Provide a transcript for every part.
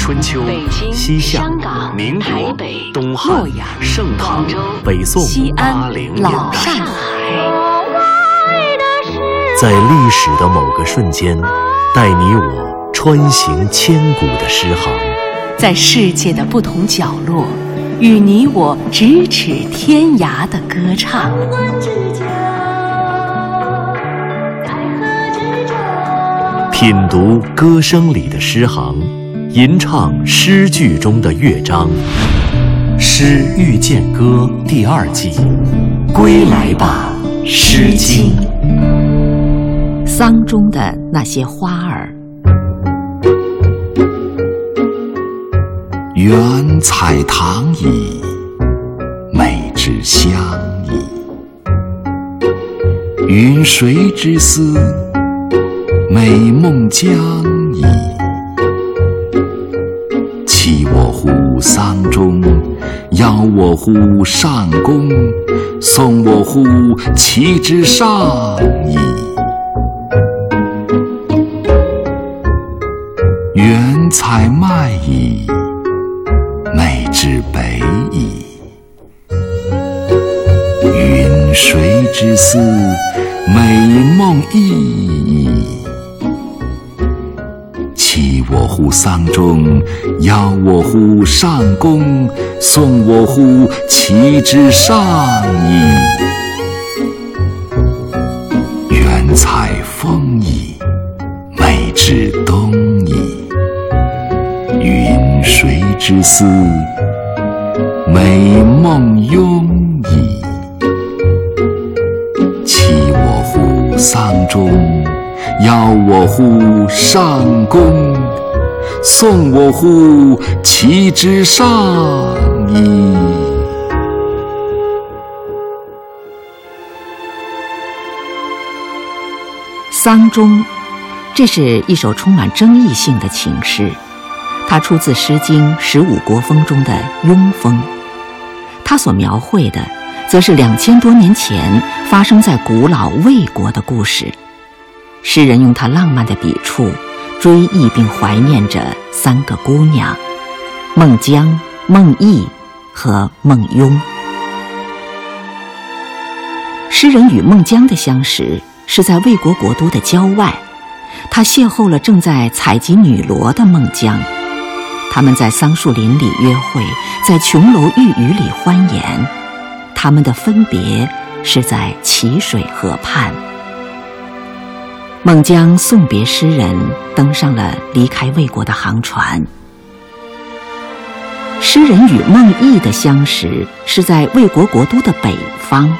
春秋、西夏、民国、东汉、盛唐、北宋、西安、老上海，在历史的某个瞬间，带你我穿行千古的诗行；在世界的不同角落，与你我咫尺天涯的歌唱。品读歌声里的诗行，吟唱诗句中的乐章，《诗遇见歌》第二季，归来吧，《诗经》。桑中的那些花儿，原采棠矣，美之香矣。云谁之思？美梦将矣，乎桑中，邀我乎上宫，送我乎其之上矣。原采麦矣，美之北矣。云谁之思？美梦熠矣。弃我乎桑中，邀我乎上宫，送我乎其之上矣。原采风矣，美之东矣。云谁之思？美梦慵矣。弃我乎桑中。邀我乎上宫，送我乎其之上矣。桑中，这是一首充满争议性的情诗，它出自《诗经·十五国风》中的《庸风》，它所描绘的，则是两千多年前发生在古老魏国的故事。诗人用他浪漫的笔触，追忆并怀念着三个姑娘：孟姜、孟弋和孟雍。诗人与孟姜的相识是在魏国国都的郊外，他邂逅了正在采集女萝的孟姜，他们在桑树林里约会，在琼楼玉宇里欢颜，他们的分别是在淇水河畔。孟姜送别诗人，登上了离开魏国的航船。诗人与孟弋的相识是在魏国国都的北方，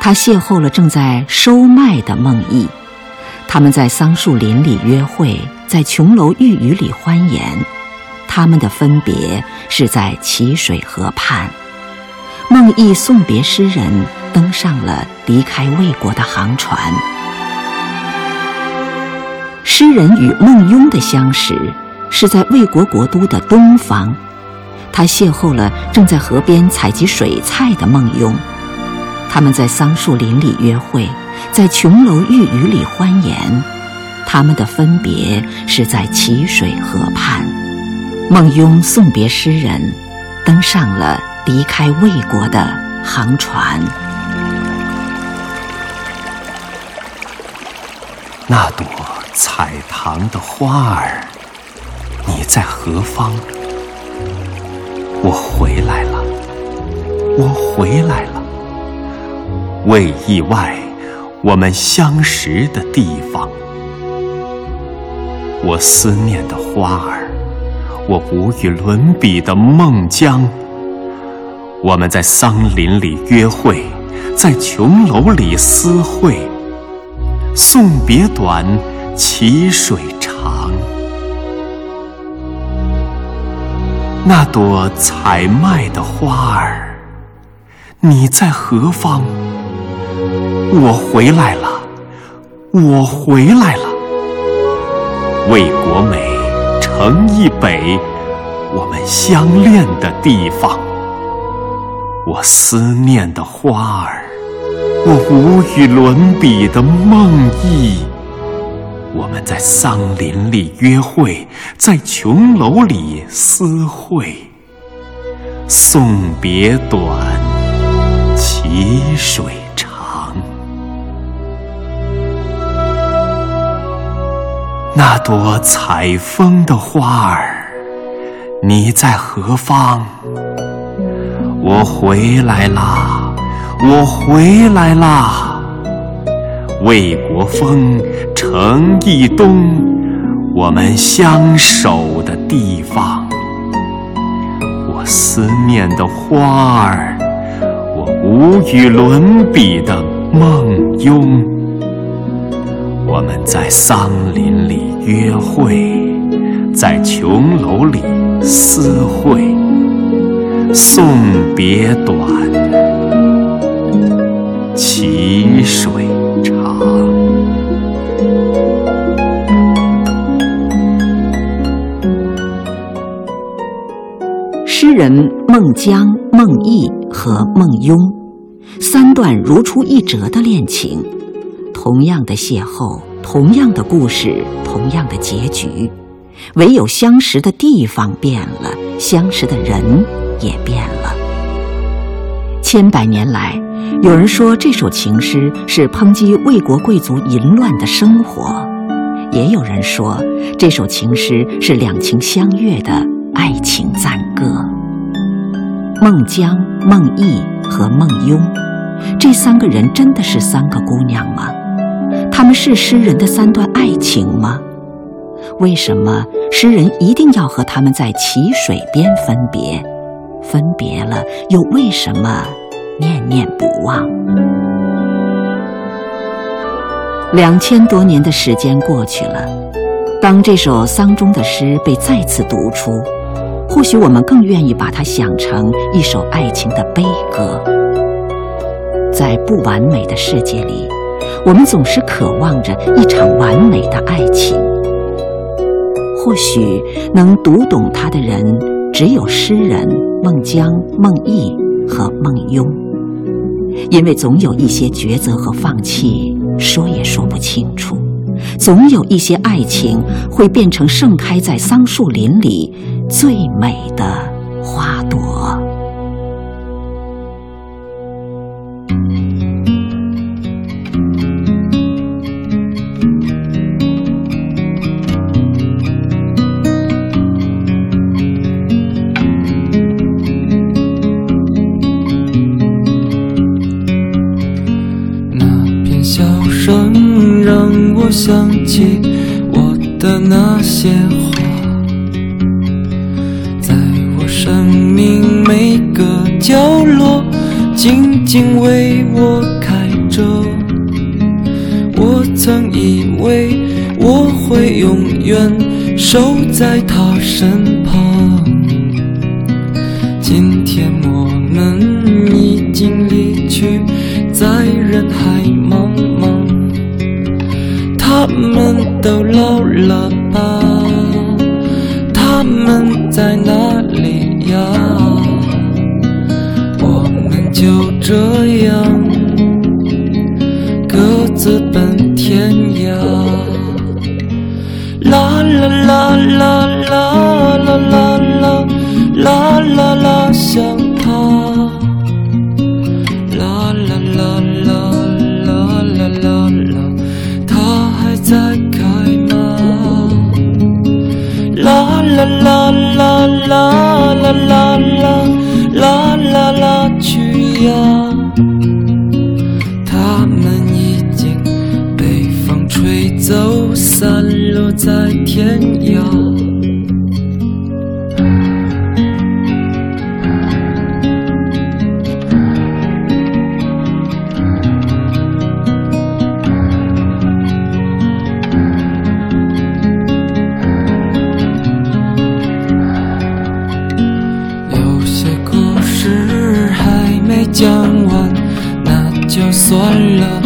他邂逅了正在收麦的孟弋，他们在桑树林里约会，在琼楼玉宇里欢颜，他们的分别是在淇水河畔。孟弋送别诗人，登上了离开魏国的航船。诗人与孟雍的相识是在魏国国都的东方，他邂逅了正在河边采集水菜的孟雍，他们在桑树林里约会，在琼楼玉宇里欢颜，他们的分别是在淇水河畔。孟雍送别诗人，登上了离开魏国的航船。那朵。彩棠的花儿，你在何方？我回来了，我回来了。为意外，我们相识的地方。我思念的花儿，我无与伦比的孟姜。我们在桑林里约会，在琼楼里私会。送别短。淇水长，那朵采麦的花儿，你在何方？我回来了，我回来了。魏国美，城邑北，我们相恋的地方。我思念的花儿，我无与伦比的梦呓。我们在桑林里约会，在琼楼里私会。送别短，祈水长。那朵采风的花儿，你在何方？我回来啦，我回来啦。魏国风，城一东，我们相守的地方。我思念的花儿，我无与伦比的梦拥。我们在桑林里约会，在琼楼里私会，送别短，祈水长。人孟姜、孟毅和孟雍，三段如出一辙的恋情，同样的邂逅，同样的故事，同样的结局，唯有相识的地方变了，相识的人也变了。千百年来，有人说这首情诗是抨击魏国贵族淫乱的生活，也有人说这首情诗是两情相悦的爱情赞歌。孟姜、孟毅和孟雍，这三个人真的是三个姑娘吗？他们是诗人的三段爱情吗？为什么诗人一定要和他们在淇水边分别？分别了，又为什么念念不忘？两千多年的时间过去了，当这首丧钟的诗被再次读出。或许我们更愿意把它想成一首爱情的悲歌。在不完美的世界里，我们总是渴望着一场完美的爱情。或许能读懂它的人，只有诗人孟姜、孟毅和孟雍，因为总有一些抉择和放弃，说也说不清楚。总有一些爱情会变成盛开在桑树林里最美的花朵。那片笑声让我想起我的那些每个角落静静为我开着。我曾以为我会永远守在她身旁，今天我们已经离去，在人海茫茫。他们都老了吧？他们在哪里呀？这样各自奔天涯。啦啦啦啦啦啦啦啦啦啦啦，想他。天涯。有些故事还没讲完，那就算了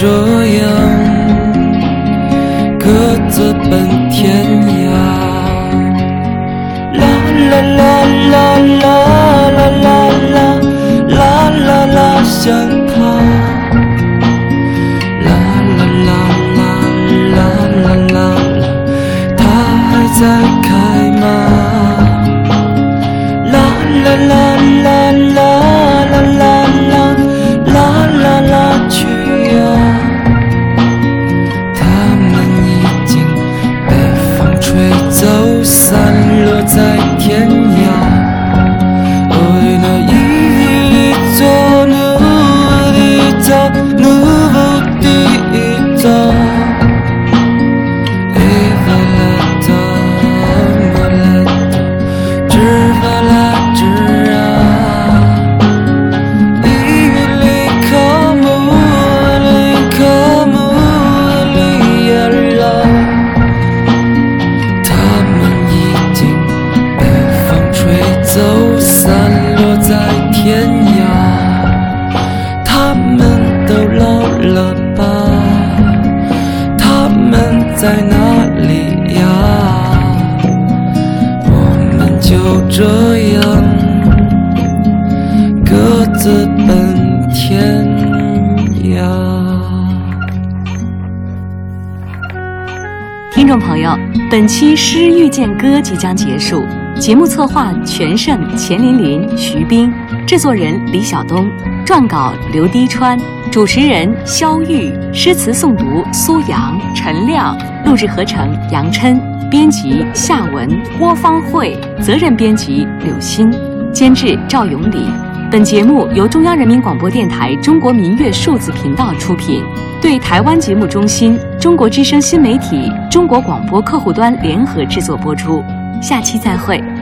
这样各自奔天涯。啦啦啦啦啦啦啦啦啦啦啦，想都，散落在天涯。他们都老了吧？他们在哪里呀？我们就这样各自奔天涯。听众朋友，本期《诗遇见歌》即将结束。节目策划：全胜、钱琳琳、徐冰，制作人李晓东，撰稿刘滴川，主持人肖玉，诗词诵读苏阳、陈亮，录制合成杨琛，编辑夏文、郭芳慧，责任编辑柳鑫，监制赵永礼。本节目由中央人民广播电台中国民乐数字频道出品，对台湾节目中心、中国之声新媒体、中国广播客户端联合制作播出。下期再会。